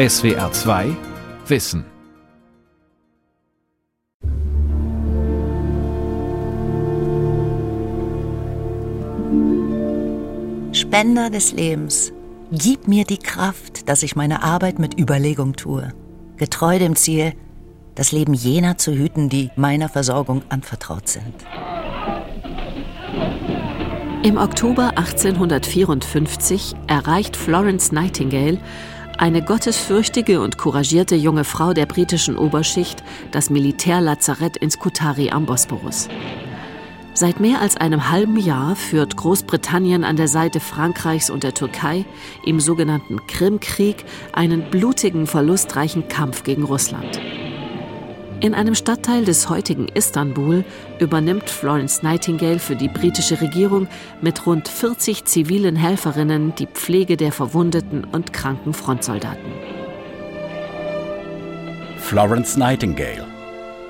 SWR 2 Wissen. Spender des Lebens, gib mir die Kraft, dass ich meine Arbeit mit Überlegung tue, getreu dem Ziel, das Leben jener zu hüten, die meiner Versorgung anvertraut sind. Im Oktober 1854 erreicht Florence Nightingale, eine gottesfürchtige und couragierte junge Frau der britischen Oberschicht, das Militärlazarett in Skutari am Bosporus. Seit mehr als einem halben Jahr führt Großbritannien an der Seite Frankreichs und der Türkei im sogenannten Krimkrieg einen blutigen, verlustreichen Kampf gegen Russland. In einem Stadtteil des heutigen Istanbul übernimmt Florence Nightingale für die britische Regierung mit rund 40 zivilen Helferinnen die Pflege der verwundeten und kranken Frontsoldaten. Florence Nightingale,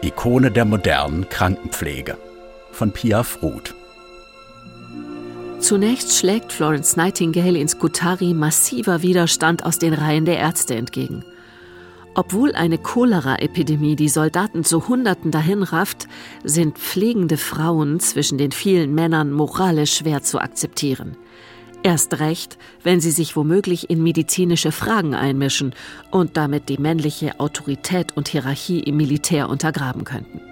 Ikone der modernen Krankenpflege von Pia Fruth. Zunächst schlägt Florence Nightingale in Skutari massiver Widerstand aus den Reihen der Ärzte entgegen. Obwohl eine Cholera-Epidemie die Soldaten zu Hunderten dahinrafft, sind pflegende Frauen zwischen den vielen Männern moralisch schwer zu akzeptieren. Erst recht, wenn sie sich womöglich in medizinische Fragen einmischen und damit die männliche Autorität und Hierarchie im Militär untergraben könnten.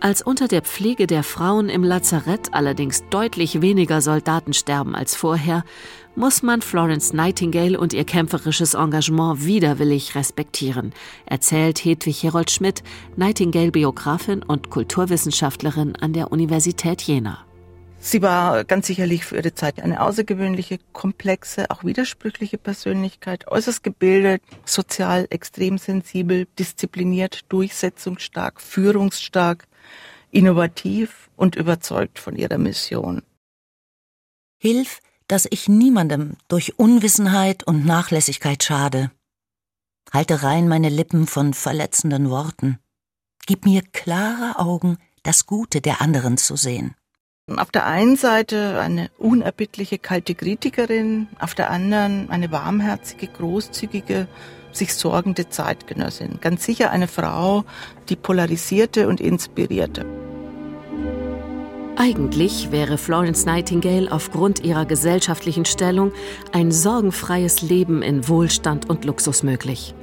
Als unter der Pflege der Frauen im Lazarett allerdings deutlich weniger Soldaten sterben als vorher, muss man Florence Nightingale und ihr kämpferisches Engagement widerwillig respektieren, erzählt Hedwig Herold Schmidt, Nightingale-Biografin und Kulturwissenschaftlerin an der Universität Jena. Sie war ganz sicherlich für ihre Zeit eine außergewöhnliche, komplexe, auch widersprüchliche Persönlichkeit, äußerst gebildet, sozial extrem sensibel, diszipliniert, durchsetzungsstark, führungsstark, innovativ und überzeugt von ihrer Mission. Hilf dass ich niemandem durch Unwissenheit und Nachlässigkeit schade. Halte rein meine Lippen von verletzenden Worten. Gib mir klare Augen, das Gute der anderen zu sehen. Auf der einen Seite eine unerbittliche, kalte Kritikerin, auf der anderen eine warmherzige, großzügige, sich sorgende Zeitgenössin. Ganz sicher eine Frau, die polarisierte und inspirierte. Eigentlich wäre Florence Nightingale aufgrund ihrer gesellschaftlichen Stellung ein sorgenfreies Leben in Wohlstand und Luxus möglich.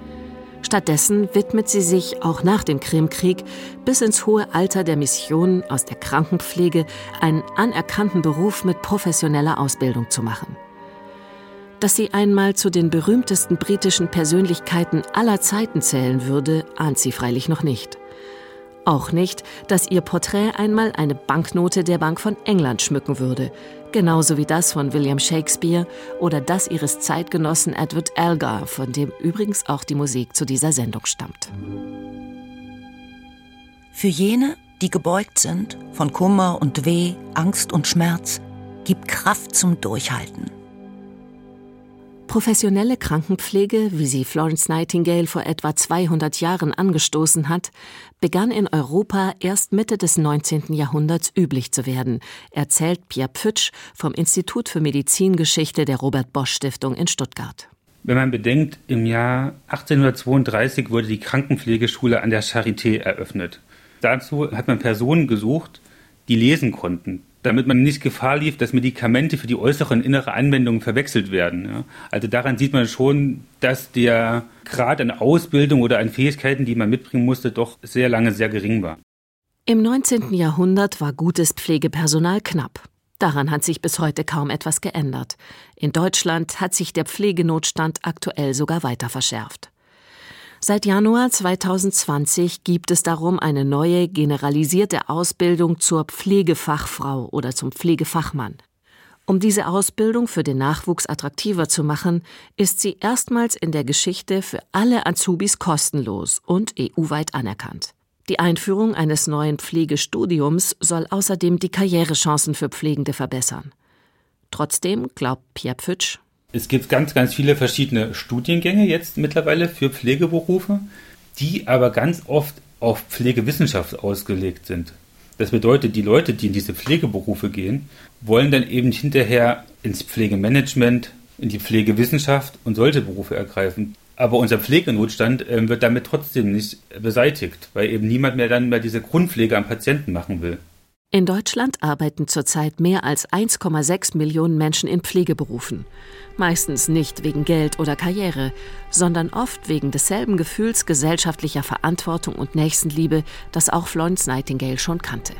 Stattdessen widmet sie sich auch nach dem Krimkrieg bis ins hohe Alter der Mission aus der Krankenpflege einen anerkannten Beruf mit professioneller Ausbildung zu machen. Dass sie einmal zu den berühmtesten britischen Persönlichkeiten aller Zeiten zählen würde, ahnt sie freilich noch nicht. Auch nicht, dass ihr Porträt einmal eine Banknote der Bank von England schmücken würde, genauso wie das von William Shakespeare oder das ihres Zeitgenossen Edward Elgar, von dem übrigens auch die Musik zu dieser Sendung stammt. Für jene, die gebeugt sind von Kummer und Weh, Angst und Schmerz, gibt Kraft zum Durchhalten. Professionelle Krankenpflege, wie sie Florence Nightingale vor etwa 200 Jahren angestoßen hat, begann in Europa erst Mitte des 19. Jahrhunderts üblich zu werden, erzählt Pierre Pfütsch vom Institut für Medizingeschichte der Robert Bosch Stiftung in Stuttgart. Wenn man bedenkt, im Jahr 1832 wurde die Krankenpflegeschule an der Charité eröffnet. Dazu hat man Personen gesucht, die lesen konnten, damit man nicht Gefahr lief, dass Medikamente für die äußere und innere Anwendung verwechselt werden. Ja. Also daran sieht man schon, dass der Grad an Ausbildung oder an Fähigkeiten, die man mitbringen musste, doch sehr lange sehr gering war. Im 19. Jahrhundert war gutes Pflegepersonal knapp. Daran hat sich bis heute kaum etwas geändert. In Deutschland hat sich der Pflegenotstand aktuell sogar weiter verschärft. Seit Januar 2020 gibt es darum eine neue generalisierte Ausbildung zur Pflegefachfrau oder zum Pflegefachmann. Um diese Ausbildung für den Nachwuchs attraktiver zu machen, ist sie erstmals in der Geschichte für alle Azubis kostenlos und EU-weit anerkannt. Die Einführung eines neuen Pflegestudiums soll außerdem die Karrierechancen für Pflegende verbessern. Trotzdem glaubt Pierre Pfütsch, es gibt ganz, ganz viele verschiedene Studiengänge jetzt mittlerweile für Pflegeberufe, die aber ganz oft auf Pflegewissenschaft ausgelegt sind. Das bedeutet, die Leute, die in diese Pflegeberufe gehen, wollen dann eben hinterher ins Pflegemanagement in die Pflegewissenschaft und solche Berufe ergreifen. Aber unser Pflegenotstand äh, wird damit trotzdem nicht beseitigt, weil eben niemand mehr dann mehr diese Grundpflege am Patienten machen will. In Deutschland arbeiten zurzeit mehr als 1,6 Millionen Menschen in Pflegeberufen. Meistens nicht wegen Geld oder Karriere, sondern oft wegen desselben Gefühls gesellschaftlicher Verantwortung und Nächstenliebe, das auch Florence Nightingale schon kannte.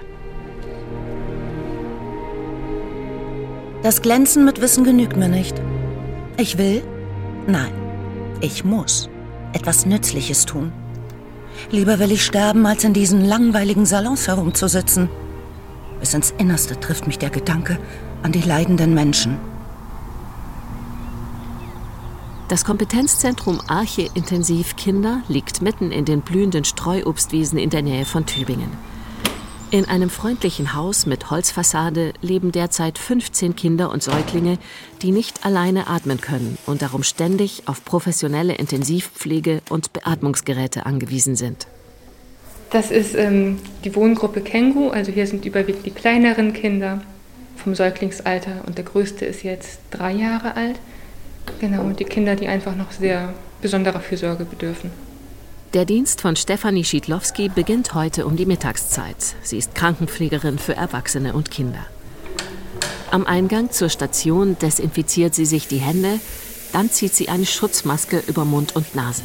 Das Glänzen mit Wissen genügt mir nicht. Ich will? Nein. Ich muss etwas Nützliches tun. Lieber will ich sterben, als in diesen langweiligen Salons herumzusitzen. Bis ins Innerste trifft mich der Gedanke an die leidenden Menschen. Das Kompetenzzentrum Arche Intensiv Kinder liegt mitten in den blühenden Streuobstwiesen in der Nähe von Tübingen. In einem freundlichen Haus mit Holzfassade leben derzeit 15 Kinder und Säuglinge, die nicht alleine atmen können und darum ständig auf professionelle Intensivpflege und Beatmungsgeräte angewiesen sind. Das ist ähm, die Wohngruppe Känguru, also hier sind überwiegend die kleineren Kinder vom Säuglingsalter und der größte ist jetzt drei Jahre alt. Genau, und die Kinder, die einfach noch sehr besonderer Fürsorge bedürfen. Der Dienst von Stefanie Schiedlowski beginnt heute um die Mittagszeit. Sie ist Krankenpflegerin für Erwachsene und Kinder. Am Eingang zur Station desinfiziert sie sich die Hände, dann zieht sie eine Schutzmaske über Mund und Nase.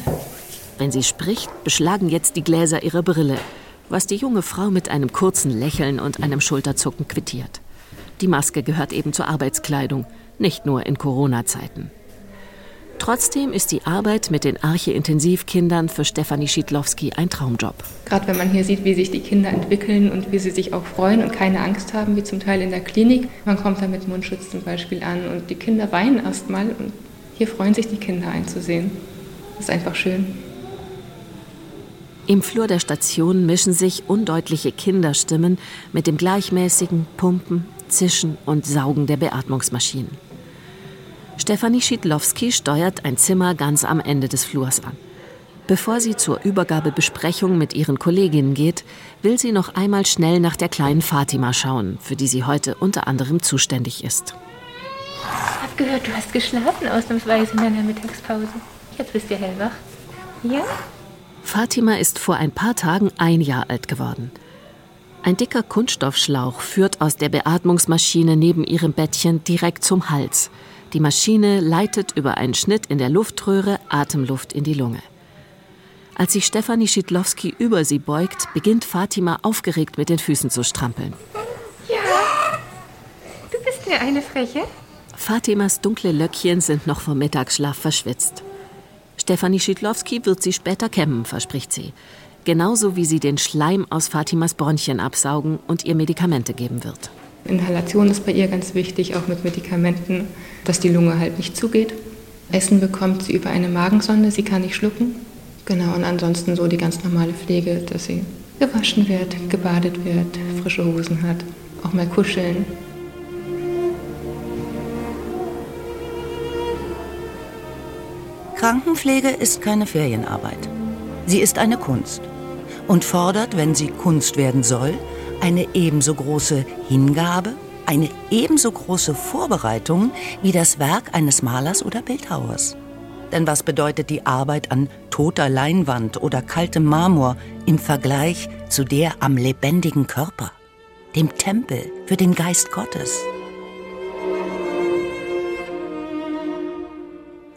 Wenn sie spricht, beschlagen jetzt die Gläser ihre Brille, was die junge Frau mit einem kurzen Lächeln und einem Schulterzucken quittiert. Die Maske gehört eben zur Arbeitskleidung, nicht nur in Corona-Zeiten. Trotzdem ist die Arbeit mit den Arche-Intensivkindern für Stefanie Schiedlowski ein Traumjob. Gerade wenn man hier sieht, wie sich die Kinder entwickeln und wie sie sich auch freuen und keine Angst haben, wie zum Teil in der Klinik. Man kommt da mit Mundschutz zum Beispiel an und die Kinder weinen erstmal und hier freuen sich die Kinder einzusehen. Das ist einfach schön. Im Flur der Station mischen sich undeutliche Kinderstimmen mit dem gleichmäßigen Pumpen, Zischen und Saugen der Beatmungsmaschinen. Stefanie Schiedlowski steuert ein Zimmer ganz am Ende des Flurs an. Bevor sie zur Übergabebesprechung mit ihren Kolleginnen geht, will sie noch einmal schnell nach der kleinen Fatima schauen, für die sie heute unter anderem zuständig ist. Ich habe gehört, du hast geschlafen ausnahmsweise in deiner Mittagspause. Jetzt bist du hellwach. Ja? Fatima ist vor ein paar Tagen ein Jahr alt geworden. Ein dicker Kunststoffschlauch führt aus der Beatmungsmaschine neben ihrem Bettchen direkt zum Hals. Die Maschine leitet über einen Schnitt in der Luftröhre Atemluft in die Lunge. Als sich Stefanie Schiedlowski über sie beugt, beginnt Fatima aufgeregt mit den Füßen zu strampeln. Ja, du bist mir eine Freche. Fatimas dunkle Löckchen sind noch vom Mittagsschlaf verschwitzt. Stefanie Schiedlowski wird sie später kämmen, verspricht sie. Genauso wie sie den Schleim aus Fatimas Bronchien absaugen und ihr Medikamente geben wird. Inhalation ist bei ihr ganz wichtig, auch mit Medikamenten, dass die Lunge halt nicht zugeht. Essen bekommt sie über eine Magensonde, sie kann nicht schlucken. Genau, und ansonsten so die ganz normale Pflege, dass sie gewaschen wird, gebadet wird, frische Hosen hat, auch mal kuscheln. Krankenpflege ist keine Ferienarbeit. Sie ist eine Kunst und fordert, wenn sie Kunst werden soll, eine ebenso große Hingabe, eine ebenso große Vorbereitung wie das Werk eines Malers oder Bildhauers. Denn was bedeutet die Arbeit an toter Leinwand oder kaltem Marmor im Vergleich zu der am lebendigen Körper, dem Tempel für den Geist Gottes?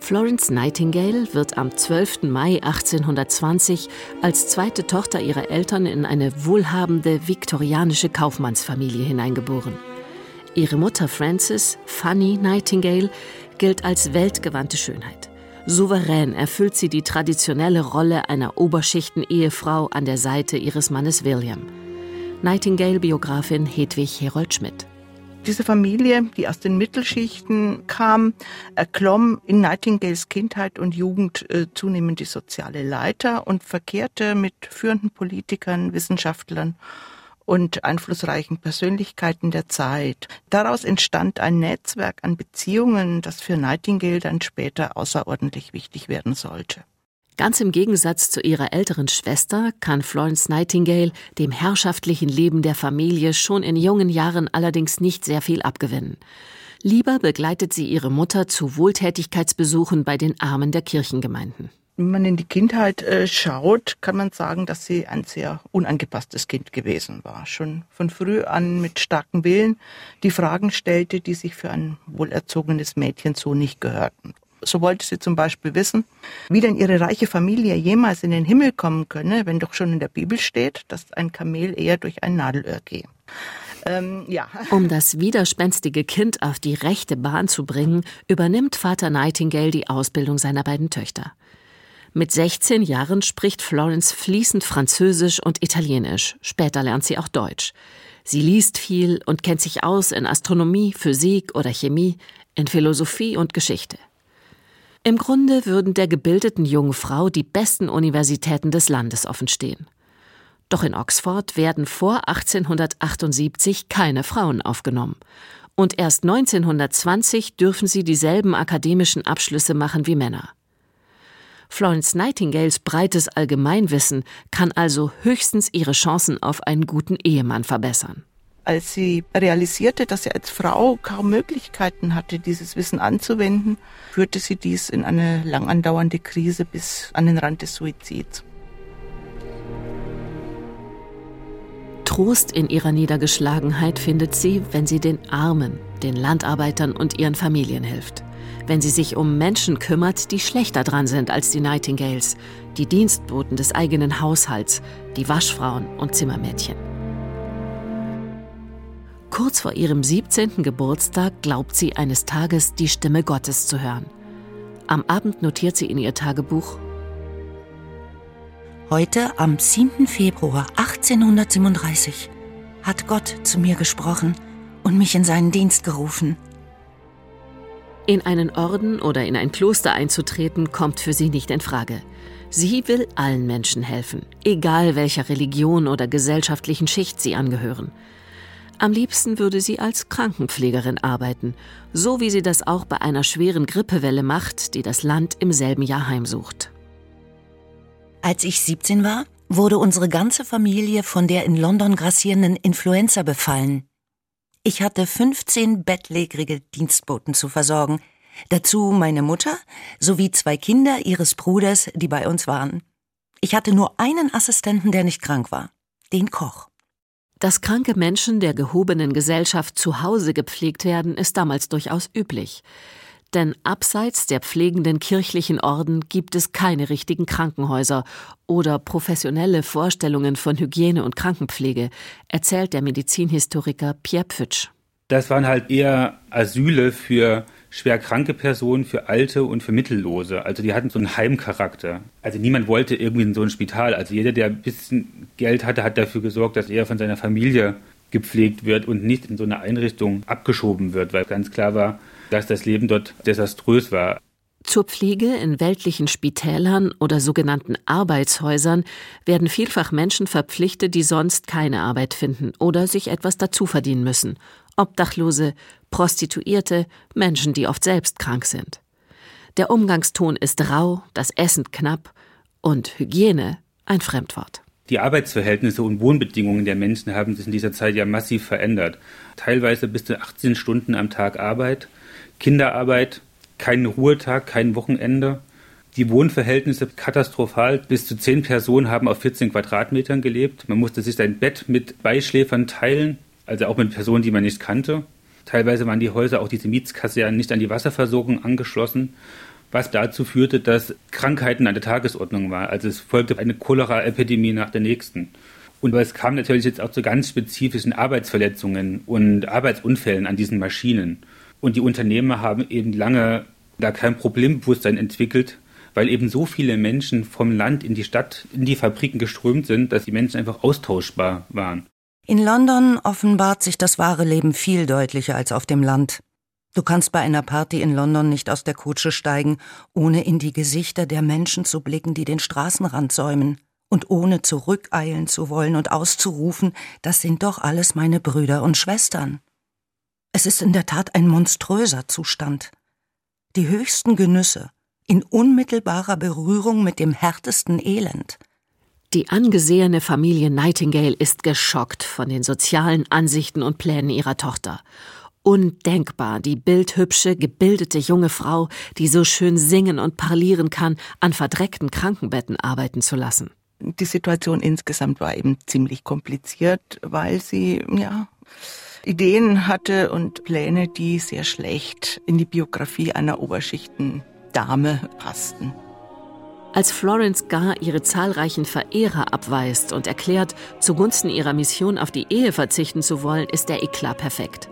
Florence Nightingale wird am 12. Mai 1820 als zweite Tochter ihrer Eltern in eine wohlhabende viktorianische Kaufmannsfamilie hineingeboren. Ihre Mutter Frances, Fanny Nightingale, gilt als weltgewandte Schönheit. Souverän erfüllt sie die traditionelle Rolle einer Oberschichten-Ehefrau an der Seite ihres Mannes William. Nightingale-Biografin Hedwig Herold Schmidt. Diese Familie, die aus den Mittelschichten kam, erklomm in Nightingales Kindheit und Jugend äh, zunehmend die soziale Leiter und verkehrte mit führenden Politikern, Wissenschaftlern und einflussreichen Persönlichkeiten der Zeit. Daraus entstand ein Netzwerk an Beziehungen, das für Nightingale dann später außerordentlich wichtig werden sollte. Ganz im Gegensatz zu ihrer älteren Schwester kann Florence Nightingale dem herrschaftlichen Leben der Familie schon in jungen Jahren allerdings nicht sehr viel abgewinnen. Lieber begleitet sie ihre Mutter zu Wohltätigkeitsbesuchen bei den Armen der Kirchengemeinden. Wenn man in die Kindheit äh, schaut, kann man sagen, dass sie ein sehr unangepasstes Kind gewesen war. Schon von früh an mit starkem Willen die Fragen stellte, die sich für ein wohlerzogenes Mädchen so nicht gehörten. So wollte sie zum Beispiel wissen, wie denn ihre reiche Familie jemals in den Himmel kommen könne, wenn doch schon in der Bibel steht, dass ein Kamel eher durch ein Nadelöhr gehe. Ähm, ja. Um das widerspenstige Kind auf die rechte Bahn zu bringen, übernimmt Vater Nightingale die Ausbildung seiner beiden Töchter. Mit 16 Jahren spricht Florence fließend Französisch und Italienisch. Später lernt sie auch Deutsch. Sie liest viel und kennt sich aus in Astronomie, Physik oder Chemie, in Philosophie und Geschichte. Im Grunde würden der gebildeten jungen Frau die besten Universitäten des Landes offenstehen. Doch in Oxford werden vor 1878 keine Frauen aufgenommen. Und erst 1920 dürfen sie dieselben akademischen Abschlüsse machen wie Männer. Florence Nightingales breites Allgemeinwissen kann also höchstens ihre Chancen auf einen guten Ehemann verbessern. Als sie realisierte, dass sie als Frau kaum Möglichkeiten hatte, dieses Wissen anzuwenden, führte sie dies in eine lang andauernde Krise bis an den Rand des Suizids. Trost in ihrer Niedergeschlagenheit findet sie, wenn sie den Armen, den Landarbeitern und ihren Familien hilft wenn sie sich um Menschen kümmert, die schlechter dran sind als die Nightingales, die Dienstboten des eigenen Haushalts, die Waschfrauen und Zimmermädchen. Kurz vor ihrem 17. Geburtstag glaubt sie eines Tages die Stimme Gottes zu hören. Am Abend notiert sie in ihr Tagebuch Heute, am 7. Februar 1837, hat Gott zu mir gesprochen und mich in seinen Dienst gerufen. In einen Orden oder in ein Kloster einzutreten, kommt für sie nicht in Frage. Sie will allen Menschen helfen, egal welcher Religion oder gesellschaftlichen Schicht sie angehören. Am liebsten würde sie als Krankenpflegerin arbeiten, so wie sie das auch bei einer schweren Grippewelle macht, die das Land im selben Jahr heimsucht. Als ich 17 war, wurde unsere ganze Familie von der in London grassierenden Influenza befallen. Ich hatte 15 bettlägerige Dienstboten zu versorgen, dazu meine Mutter sowie zwei Kinder ihres Bruders, die bei uns waren. Ich hatte nur einen Assistenten, der nicht krank war, den Koch. Dass kranke Menschen der gehobenen Gesellschaft zu Hause gepflegt werden, ist damals durchaus üblich. Denn abseits der pflegenden kirchlichen Orden gibt es keine richtigen Krankenhäuser oder professionelle Vorstellungen von Hygiene und Krankenpflege, erzählt der Medizinhistoriker Pierre Pfütsch. Das waren halt eher Asyle für schwer kranke Personen, für Alte und für Mittellose. Also die hatten so einen Heimcharakter. Also niemand wollte irgendwie in so ein Spital. Also jeder, der ein bisschen Geld hatte, hat dafür gesorgt, dass er von seiner Familie gepflegt wird und nicht in so eine Einrichtung abgeschoben wird, weil ganz klar war, dass das Leben dort desaströs war. Zur Pflege in weltlichen Spitälern oder sogenannten Arbeitshäusern werden vielfach Menschen verpflichtet, die sonst keine Arbeit finden oder sich etwas dazu verdienen müssen. Obdachlose, Prostituierte, Menschen, die oft selbst krank sind. Der Umgangston ist rau, das Essen knapp und Hygiene ein Fremdwort. Die Arbeitsverhältnisse und Wohnbedingungen der Menschen haben sich in dieser Zeit ja massiv verändert. Teilweise bis zu 18 Stunden am Tag Arbeit, Kinderarbeit, kein Ruhetag, kein Wochenende. Die Wohnverhältnisse katastrophal. Bis zu zehn Personen haben auf 14 Quadratmetern gelebt. Man musste sich sein Bett mit Beischläfern teilen, also auch mit Personen, die man nicht kannte. Teilweise waren die Häuser, auch diese Mietskasernen, nicht an die Wasserversorgung angeschlossen, was dazu führte, dass Krankheiten an der Tagesordnung waren. Also es folgte eine Cholera-Epidemie nach der nächsten. Und es kam natürlich jetzt auch zu ganz spezifischen Arbeitsverletzungen und Arbeitsunfällen an diesen Maschinen. Und die Unternehmer haben eben lange da kein Problembewusstsein entwickelt, weil eben so viele Menschen vom Land in die Stadt, in die Fabriken geströmt sind, dass die Menschen einfach austauschbar waren. In London offenbart sich das wahre Leben viel deutlicher als auf dem Land. Du kannst bei einer Party in London nicht aus der Kutsche steigen, ohne in die Gesichter der Menschen zu blicken, die den Straßenrand säumen, und ohne zurückeilen zu wollen und auszurufen, das sind doch alles meine Brüder und Schwestern. Es ist in der Tat ein monströser Zustand. Die höchsten Genüsse in unmittelbarer Berührung mit dem härtesten Elend. Die angesehene Familie Nightingale ist geschockt von den sozialen Ansichten und Plänen ihrer Tochter. Undenkbar, die bildhübsche, gebildete junge Frau, die so schön singen und parlieren kann, an verdreckten Krankenbetten arbeiten zu lassen. Die Situation insgesamt war eben ziemlich kompliziert, weil sie, ja, Ideen hatte und Pläne, die sehr schlecht in die Biografie einer Oberschichtendame passten. Als Florence gar ihre zahlreichen Verehrer abweist und erklärt, zugunsten ihrer Mission auf die Ehe verzichten zu wollen, ist der Eklat perfekt.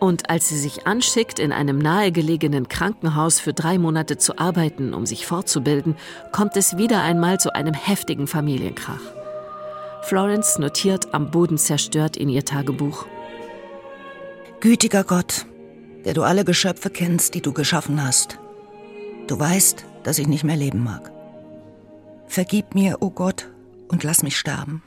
Und als sie sich anschickt, in einem nahegelegenen Krankenhaus für drei Monate zu arbeiten, um sich fortzubilden, kommt es wieder einmal zu einem heftigen Familienkrach. Florence notiert am Boden zerstört in ihr Tagebuch. Gütiger Gott, der du alle Geschöpfe kennst, die du geschaffen hast. Du weißt, dass ich nicht mehr leben mag. Vergib mir, o oh Gott, und lass mich sterben.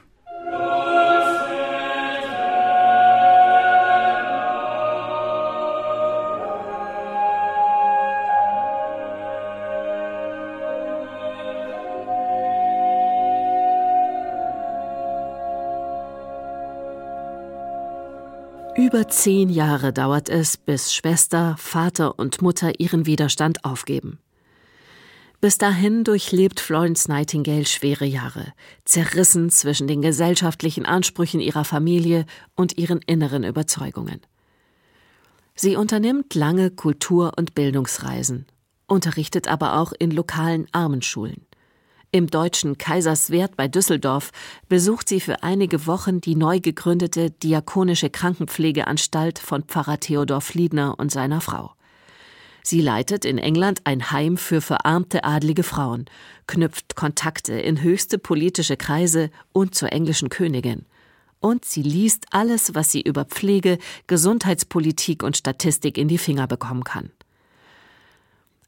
Über zehn Jahre dauert es, bis Schwester, Vater und Mutter ihren Widerstand aufgeben. Bis dahin durchlebt Florence Nightingale schwere Jahre, zerrissen zwischen den gesellschaftlichen Ansprüchen ihrer Familie und ihren inneren Überzeugungen. Sie unternimmt lange Kultur- und Bildungsreisen, unterrichtet aber auch in lokalen Armenschulen. Im deutschen Kaiserswerth bei Düsseldorf besucht sie für einige Wochen die neu gegründete Diakonische Krankenpflegeanstalt von Pfarrer Theodor Fliedner und seiner Frau. Sie leitet in England ein Heim für verarmte adlige Frauen, knüpft Kontakte in höchste politische Kreise und zur englischen Königin. Und sie liest alles, was sie über Pflege, Gesundheitspolitik und Statistik in die Finger bekommen kann.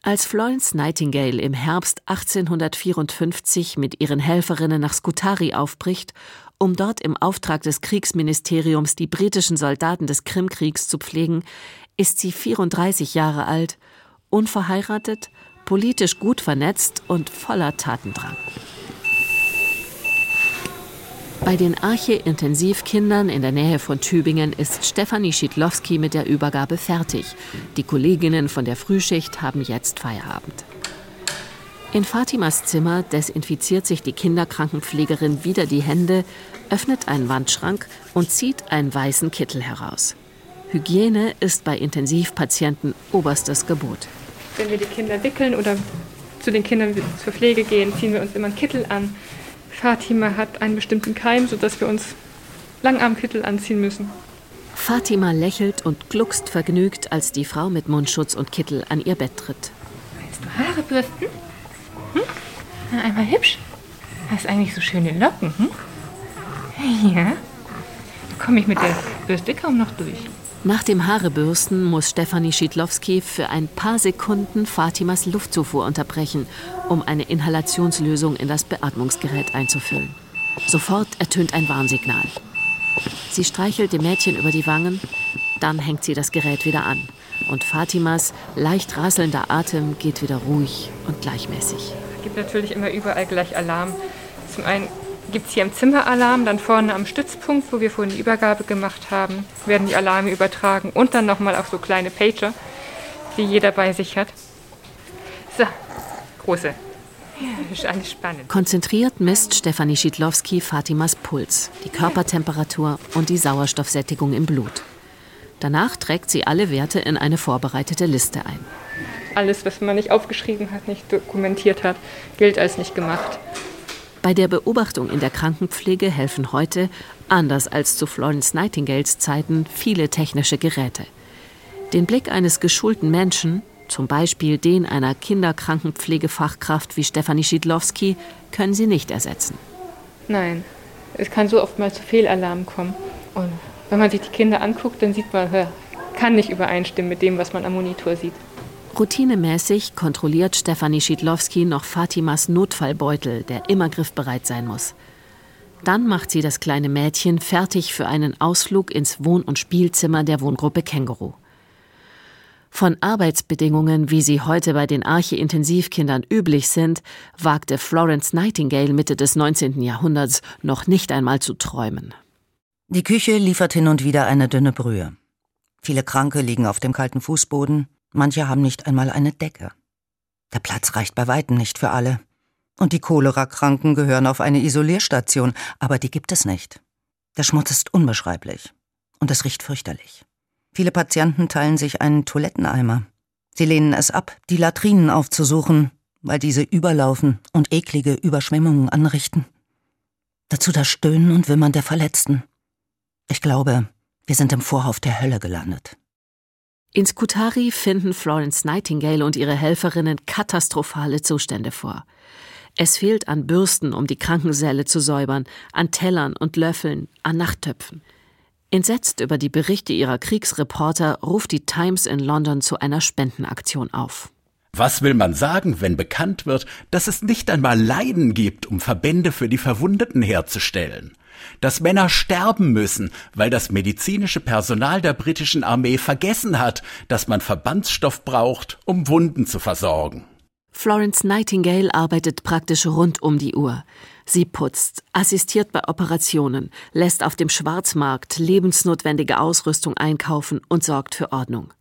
Als Florence Nightingale im Herbst 1854 mit ihren Helferinnen nach Scutari aufbricht, um dort im Auftrag des Kriegsministeriums die britischen Soldaten des Krimkriegs zu pflegen, ist sie 34 Jahre alt, unverheiratet, politisch gut vernetzt und voller Tatendrang. Bei den Arche-Intensivkindern in der Nähe von Tübingen ist Stefanie Schiedlowski mit der Übergabe fertig. Die Kolleginnen von der Frühschicht haben jetzt Feierabend. In Fatimas Zimmer desinfiziert sich die Kinderkrankenpflegerin wieder die Hände, öffnet einen Wandschrank und zieht einen weißen Kittel heraus. Hygiene ist bei Intensivpatienten oberstes Gebot. Wenn wir die Kinder wickeln oder zu den Kindern zur Pflege gehen, ziehen wir uns immer einen Kittel an. Fatima hat einen bestimmten Keim, sodass wir uns Langarmkittel anziehen müssen. Fatima lächelt und gluckst vergnügt, als die Frau mit Mundschutz und Kittel an ihr Bett tritt. Willst du Haare bürsten? Hm? Na, einmal hübsch. Hast eigentlich so schöne Locken, hm? Ja. Da komme ich mit der Bürste kaum noch durch. Nach dem Haarebürsten muss Stefanie Schiedlowski für ein paar Sekunden Fatimas Luftzufuhr unterbrechen, um eine Inhalationslösung in das Beatmungsgerät einzufüllen. Sofort ertönt ein Warnsignal. Sie streichelt dem Mädchen über die Wangen, dann hängt sie das Gerät wieder an. Und Fatimas leicht rasselnder Atem geht wieder ruhig und gleichmäßig. Es gibt natürlich immer überall gleich Alarm. Zum einen gibt es hier im Zimmer Alarm, dann vorne am Stützpunkt, wo wir vorhin die Übergabe gemacht haben, werden die Alarme übertragen und dann nochmal auf so kleine Pager, die jeder bei sich hat. So, große. Ist alles spannend. Konzentriert misst Stefanie Schiedlowski Fatimas Puls, die Körpertemperatur und die Sauerstoffsättigung im Blut. Danach trägt sie alle Werte in eine vorbereitete Liste ein. Alles, was man nicht aufgeschrieben hat, nicht dokumentiert hat, gilt als nicht gemacht. Bei der Beobachtung in der Krankenpflege helfen heute, anders als zu Florence Nightingales Zeiten, viele technische Geräte. Den Blick eines geschulten Menschen, zum Beispiel den einer Kinderkrankenpflegefachkraft wie Stefanie Schiedlowski, können sie nicht ersetzen. Nein, es kann so oft mal zu Fehlalarm kommen. Und wenn man sich die Kinder anguckt, dann sieht man, kann nicht übereinstimmen mit dem, was man am Monitor sieht. Routinemäßig kontrolliert Stefanie Schiedlowski noch Fatimas Notfallbeutel, der immer griffbereit sein muss. Dann macht sie das kleine Mädchen fertig für einen Ausflug ins Wohn- und Spielzimmer der Wohngruppe Känguru. Von Arbeitsbedingungen, wie sie heute bei den Arche-Intensivkindern üblich sind, wagte Florence Nightingale Mitte des 19. Jahrhunderts noch nicht einmal zu träumen. Die Küche liefert hin und wieder eine dünne Brühe. Viele Kranke liegen auf dem kalten Fußboden, manche haben nicht einmal eine Decke. Der Platz reicht bei weitem nicht für alle. Und die Cholerakranken gehören auf eine Isolierstation, aber die gibt es nicht. Der Schmutz ist unbeschreiblich. Und es riecht fürchterlich. Viele Patienten teilen sich einen Toiletteneimer. Sie lehnen es ab, die Latrinen aufzusuchen, weil diese überlaufen und eklige Überschwemmungen anrichten. Dazu das Stöhnen und Wimmern der Verletzten. Ich glaube, wir sind im Vorhof der Hölle gelandet. In Skutari finden Florence Nightingale und ihre Helferinnen katastrophale Zustände vor. Es fehlt an Bürsten, um die Krankensäle zu säubern, an Tellern und Löffeln, an Nachttöpfen. Entsetzt über die Berichte ihrer Kriegsreporter ruft die Times in London zu einer Spendenaktion auf. Was will man sagen, wenn bekannt wird, dass es nicht einmal Leiden gibt, um Verbände für die Verwundeten herzustellen? Dass Männer sterben müssen, weil das medizinische Personal der britischen Armee vergessen hat, dass man Verbandsstoff braucht, um Wunden zu versorgen. Florence Nightingale arbeitet praktisch rund um die Uhr. Sie putzt, assistiert bei Operationen, lässt auf dem Schwarzmarkt lebensnotwendige Ausrüstung einkaufen und sorgt für Ordnung.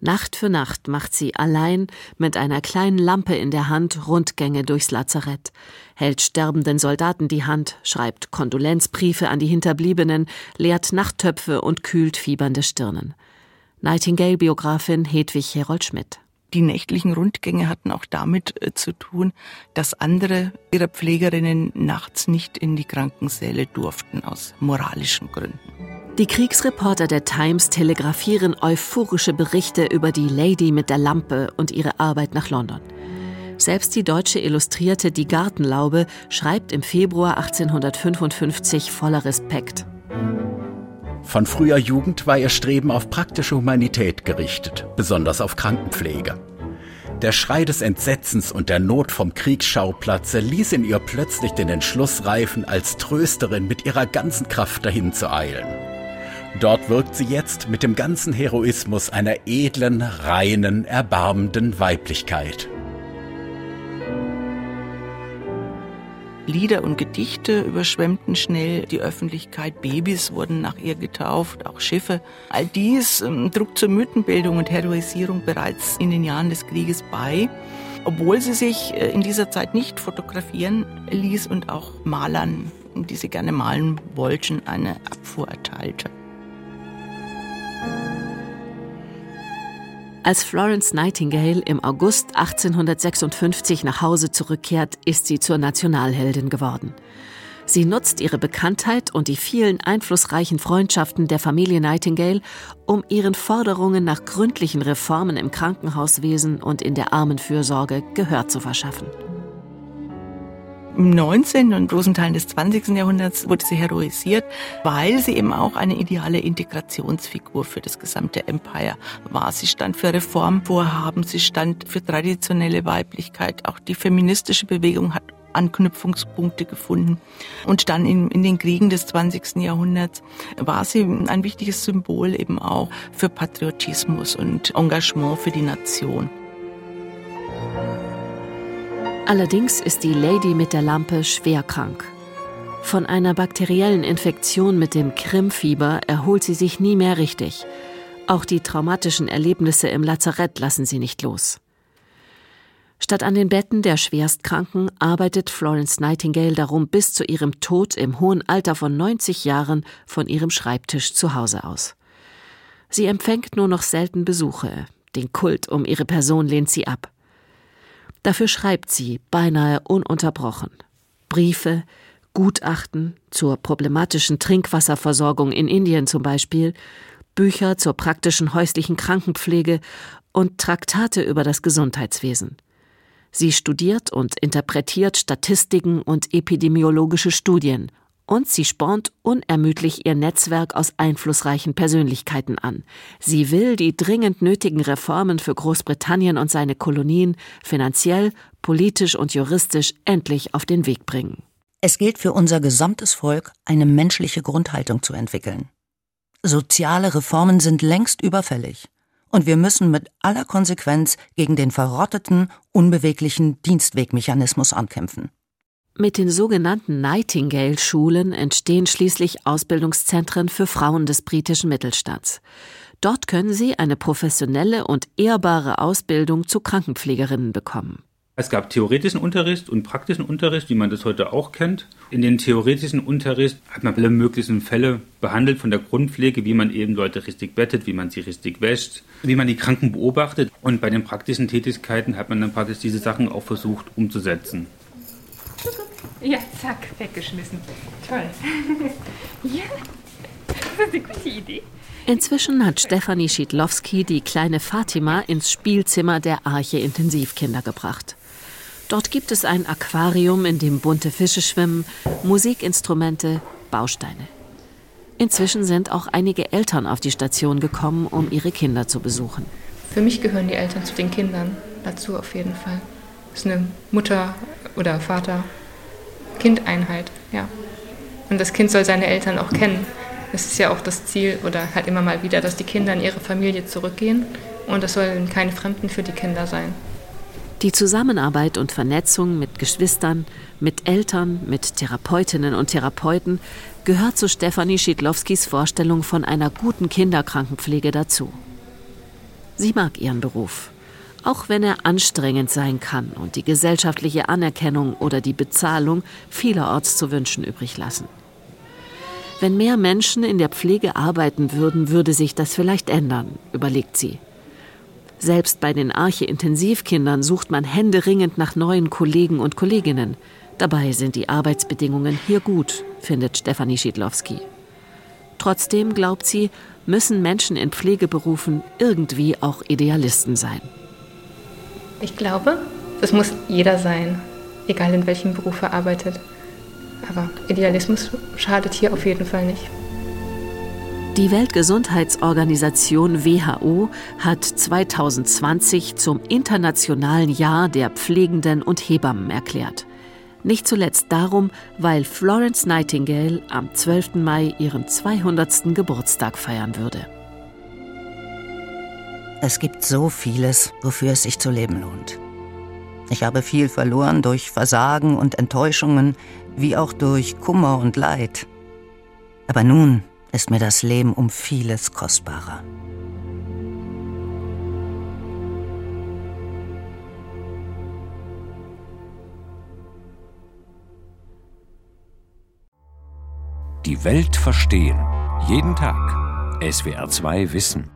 Nacht für Nacht macht sie allein mit einer kleinen Lampe in der Hand Rundgänge durchs Lazarett, hält sterbenden Soldaten die Hand, schreibt Kondolenzbriefe an die Hinterbliebenen, leert Nachttöpfe und kühlt fiebernde Stirnen. Nightingale-Biografin Hedwig Herold Schmidt. Die nächtlichen Rundgänge hatten auch damit äh, zu tun, dass andere ihrer Pflegerinnen nachts nicht in die Krankensäle durften aus moralischen Gründen. Die Kriegsreporter der Times telegrafieren euphorische Berichte über die Lady mit der Lampe und ihre Arbeit nach London. Selbst die deutsche Illustrierte Die Gartenlaube schreibt im Februar 1855 voller Respekt. Von früher Jugend war ihr Streben auf praktische Humanität gerichtet, besonders auf Krankenpflege. Der Schrei des Entsetzens und der Not vom Kriegsschauplatze ließ in ihr plötzlich den Entschluss reifen, als Trösterin mit ihrer ganzen Kraft dahin zu eilen. Dort wirkt sie jetzt mit dem ganzen Heroismus einer edlen, reinen, erbarmenden Weiblichkeit. Lieder und Gedichte überschwemmten schnell die Öffentlichkeit, Babys wurden nach ihr getauft, auch Schiffe. All dies ähm, trug zur Mythenbildung und Heroisierung bereits in den Jahren des Krieges bei, obwohl sie sich äh, in dieser Zeit nicht fotografieren ließ und auch Malern, die sie gerne malen wollten, eine Abfuhr erteilte. Als Florence Nightingale im August 1856 nach Hause zurückkehrt, ist sie zur Nationalheldin geworden. Sie nutzt ihre Bekanntheit und die vielen einflussreichen Freundschaften der Familie Nightingale, um ihren Forderungen nach gründlichen Reformen im Krankenhauswesen und in der Armenfürsorge Gehör zu verschaffen. Im 19. und großen Teilen des 20. Jahrhunderts wurde sie heroisiert, weil sie eben auch eine ideale Integrationsfigur für das gesamte Empire war. Sie stand für Reformvorhaben, sie stand für traditionelle Weiblichkeit. Auch die feministische Bewegung hat Anknüpfungspunkte gefunden. Und dann in, in den Kriegen des 20. Jahrhunderts war sie ein wichtiges Symbol eben auch für Patriotismus und Engagement für die Nation. Allerdings ist die Lady mit der Lampe schwer krank. Von einer bakteriellen Infektion mit dem Krimfieber erholt sie sich nie mehr richtig. Auch die traumatischen Erlebnisse im Lazarett lassen sie nicht los. Statt an den Betten der Schwerstkranken arbeitet Florence Nightingale darum bis zu ihrem Tod im hohen Alter von 90 Jahren von ihrem Schreibtisch zu Hause aus. Sie empfängt nur noch selten Besuche. Den Kult um ihre Person lehnt sie ab. Dafür schreibt sie beinahe ununterbrochen. Briefe, Gutachten zur problematischen Trinkwasserversorgung in Indien zum Beispiel, Bücher zur praktischen häuslichen Krankenpflege und Traktate über das Gesundheitswesen. Sie studiert und interpretiert Statistiken und epidemiologische Studien und sie spornt unermüdlich ihr Netzwerk aus einflussreichen Persönlichkeiten an. Sie will die dringend nötigen Reformen für Großbritannien und seine Kolonien finanziell, politisch und juristisch endlich auf den Weg bringen. Es gilt für unser gesamtes Volk, eine menschliche Grundhaltung zu entwickeln. Soziale Reformen sind längst überfällig. Und wir müssen mit aller Konsequenz gegen den verrotteten, unbeweglichen Dienstwegmechanismus ankämpfen. Mit den sogenannten Nightingale-Schulen entstehen schließlich Ausbildungszentren für Frauen des britischen Mittelstands. Dort können sie eine professionelle und ehrbare Ausbildung zu Krankenpflegerinnen bekommen. Es gab theoretischen Unterricht und praktischen Unterricht, wie man das heute auch kennt. In den theoretischen Unterricht hat man alle möglichen Fälle behandelt von der Grundpflege, wie man eben Leute richtig bettet, wie man sie richtig wäscht, wie man die Kranken beobachtet. Und bei den praktischen Tätigkeiten hat man dann praktisch diese Sachen auch versucht umzusetzen. Ja, zack, weggeschmissen. Toll. ja, das ist eine gute Idee. Inzwischen hat Stefanie Schiedlowski die kleine Fatima ins Spielzimmer der Arche Intensivkinder gebracht. Dort gibt es ein Aquarium, in dem bunte Fische schwimmen, Musikinstrumente, Bausteine. Inzwischen sind auch einige Eltern auf die Station gekommen, um ihre Kinder zu besuchen. Für mich gehören die Eltern zu den Kindern dazu auf jeden Fall. Das ist eine Mutter oder Vater, Kindeinheit, ja. Und das Kind soll seine Eltern auch kennen. Das ist ja auch das Ziel oder halt immer mal wieder, dass die Kinder in ihre Familie zurückgehen und das sollen keine Fremden für die Kinder sein. Die Zusammenarbeit und Vernetzung mit Geschwistern, mit Eltern, mit Therapeutinnen und Therapeuten gehört zu Stefanie Schiedlowskis Vorstellung von einer guten Kinderkrankenpflege dazu. Sie mag ihren Beruf, auch wenn er anstrengend sein kann und die gesellschaftliche Anerkennung oder die Bezahlung vielerorts zu wünschen übrig lassen. Wenn mehr Menschen in der Pflege arbeiten würden, würde sich das vielleicht ändern, überlegt sie. Selbst bei den Arche-Intensivkindern sucht man händeringend nach neuen Kollegen und Kolleginnen. Dabei sind die Arbeitsbedingungen hier gut, findet Stefanie Schiedlowski. Trotzdem glaubt sie, müssen Menschen in Pflegeberufen irgendwie auch Idealisten sein. Ich glaube, das muss jeder sein, egal in welchem Beruf er arbeitet. Aber Idealismus schadet hier auf jeden Fall nicht. Die Weltgesundheitsorganisation WHO hat 2020 zum Internationalen Jahr der Pflegenden und Hebammen erklärt. Nicht zuletzt darum, weil Florence Nightingale am 12. Mai ihren 200. Geburtstag feiern würde. Es gibt so vieles, wofür es sich zu leben lohnt. Ich habe viel verloren durch Versagen und Enttäuschungen, wie auch durch Kummer und Leid. Aber nun ist mir das Leben um vieles kostbarer. Die Welt verstehen. Jeden Tag. SWR2 Wissen.